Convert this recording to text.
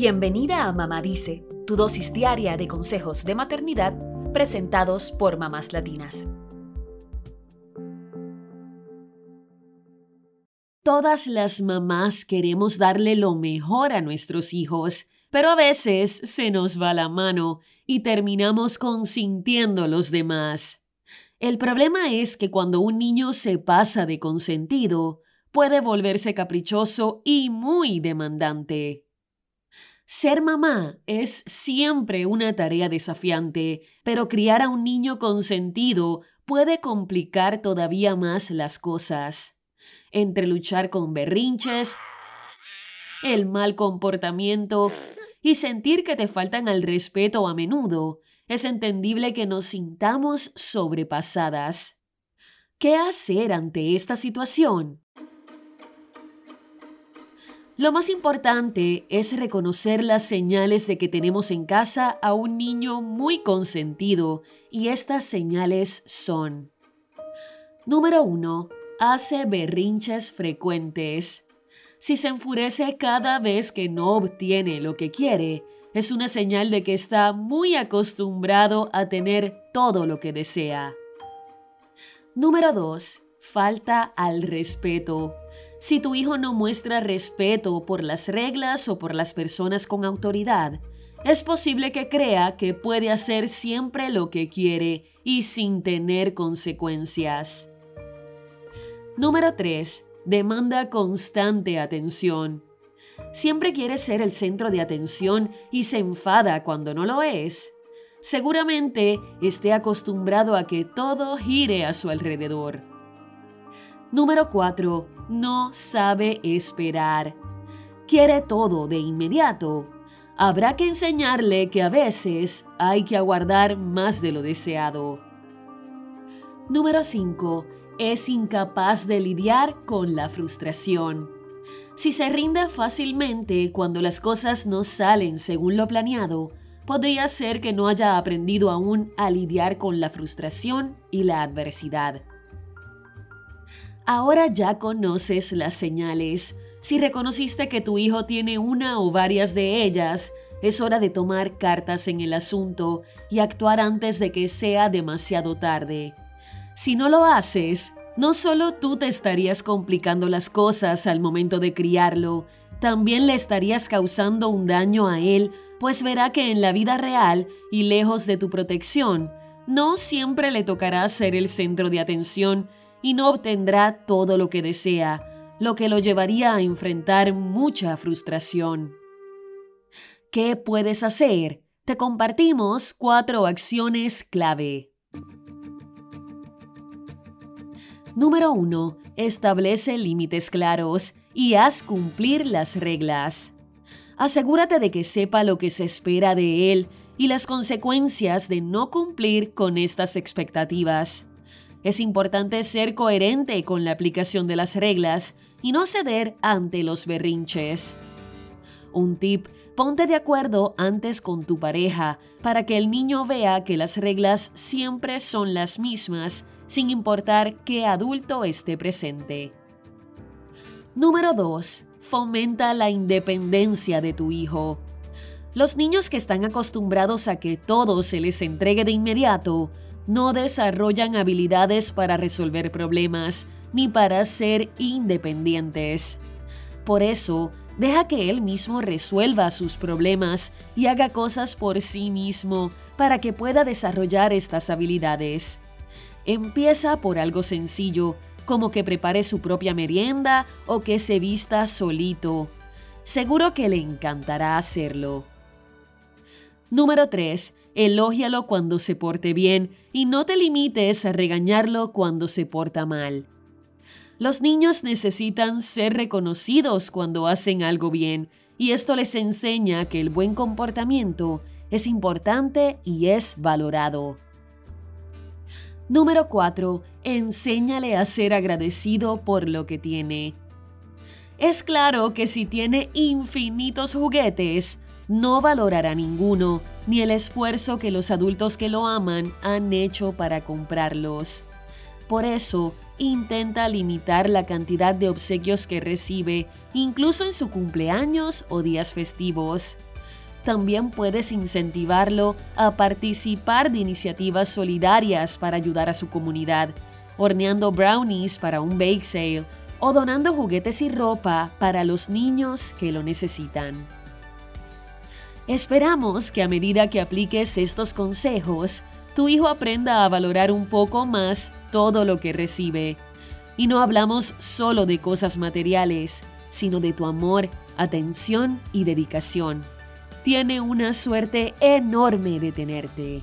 Bienvenida a Mamá Dice, tu dosis diaria de consejos de maternidad presentados por mamás latinas. Todas las mamás queremos darle lo mejor a nuestros hijos, pero a veces se nos va la mano y terminamos consintiendo los demás. El problema es que cuando un niño se pasa de consentido, puede volverse caprichoso y muy demandante. Ser mamá es siempre una tarea desafiante, pero criar a un niño consentido puede complicar todavía más las cosas. Entre luchar con berrinches, el mal comportamiento y sentir que te faltan al respeto a menudo, es entendible que nos sintamos sobrepasadas. ¿Qué hacer ante esta situación? Lo más importante es reconocer las señales de que tenemos en casa a un niño muy consentido y estas señales son Número 1. Hace berrinches frecuentes. Si se enfurece cada vez que no obtiene lo que quiere, es una señal de que está muy acostumbrado a tener todo lo que desea. Número 2. Falta al respeto. Si tu hijo no muestra respeto por las reglas o por las personas con autoridad, es posible que crea que puede hacer siempre lo que quiere y sin tener consecuencias. Número 3. Demanda constante atención. Siempre quiere ser el centro de atención y se enfada cuando no lo es. Seguramente esté acostumbrado a que todo gire a su alrededor. Número 4. No sabe esperar. Quiere todo de inmediato. Habrá que enseñarle que a veces hay que aguardar más de lo deseado. Número 5. Es incapaz de lidiar con la frustración. Si se rinde fácilmente cuando las cosas no salen según lo planeado, podría ser que no haya aprendido aún a lidiar con la frustración y la adversidad. Ahora ya conoces las señales. Si reconociste que tu hijo tiene una o varias de ellas, es hora de tomar cartas en el asunto y actuar antes de que sea demasiado tarde. Si no lo haces, no solo tú te estarías complicando las cosas al momento de criarlo, también le estarías causando un daño a él, pues verá que en la vida real y lejos de tu protección, no siempre le tocará ser el centro de atención y no obtendrá todo lo que desea, lo que lo llevaría a enfrentar mucha frustración. ¿Qué puedes hacer? Te compartimos cuatro acciones clave. Número 1. Establece límites claros y haz cumplir las reglas. Asegúrate de que sepa lo que se espera de él y las consecuencias de no cumplir con estas expectativas. Es importante ser coherente con la aplicación de las reglas y no ceder ante los berrinches. Un tip, ponte de acuerdo antes con tu pareja para que el niño vea que las reglas siempre son las mismas sin importar qué adulto esté presente. Número 2. Fomenta la independencia de tu hijo. Los niños que están acostumbrados a que todo se les entregue de inmediato no desarrollan habilidades para resolver problemas ni para ser independientes. Por eso, deja que él mismo resuelva sus problemas y haga cosas por sí mismo para que pueda desarrollar estas habilidades. Empieza por algo sencillo, como que prepare su propia merienda o que se vista solito. Seguro que le encantará hacerlo. Número 3. Elógialo cuando se porte bien y no te limites a regañarlo cuando se porta mal. Los niños necesitan ser reconocidos cuando hacen algo bien y esto les enseña que el buen comportamiento es importante y es valorado. Número 4. Enséñale a ser agradecido por lo que tiene. Es claro que si tiene infinitos juguetes, no valorará ninguno, ni el esfuerzo que los adultos que lo aman han hecho para comprarlos. Por eso, intenta limitar la cantidad de obsequios que recibe, incluso en su cumpleaños o días festivos. también puedes incentivarlo a participar de iniciativas solidarias para ayudar a su comunidad, horneando brownies para un bake sale o donando juguetes y ropa para los niños que lo necesitan. Esperamos que a medida que apliques estos consejos, tu hijo aprenda a valorar un poco más todo lo que recibe. Y no hablamos solo de cosas materiales, sino de tu amor, atención y dedicación tiene una suerte enorme de tenerte.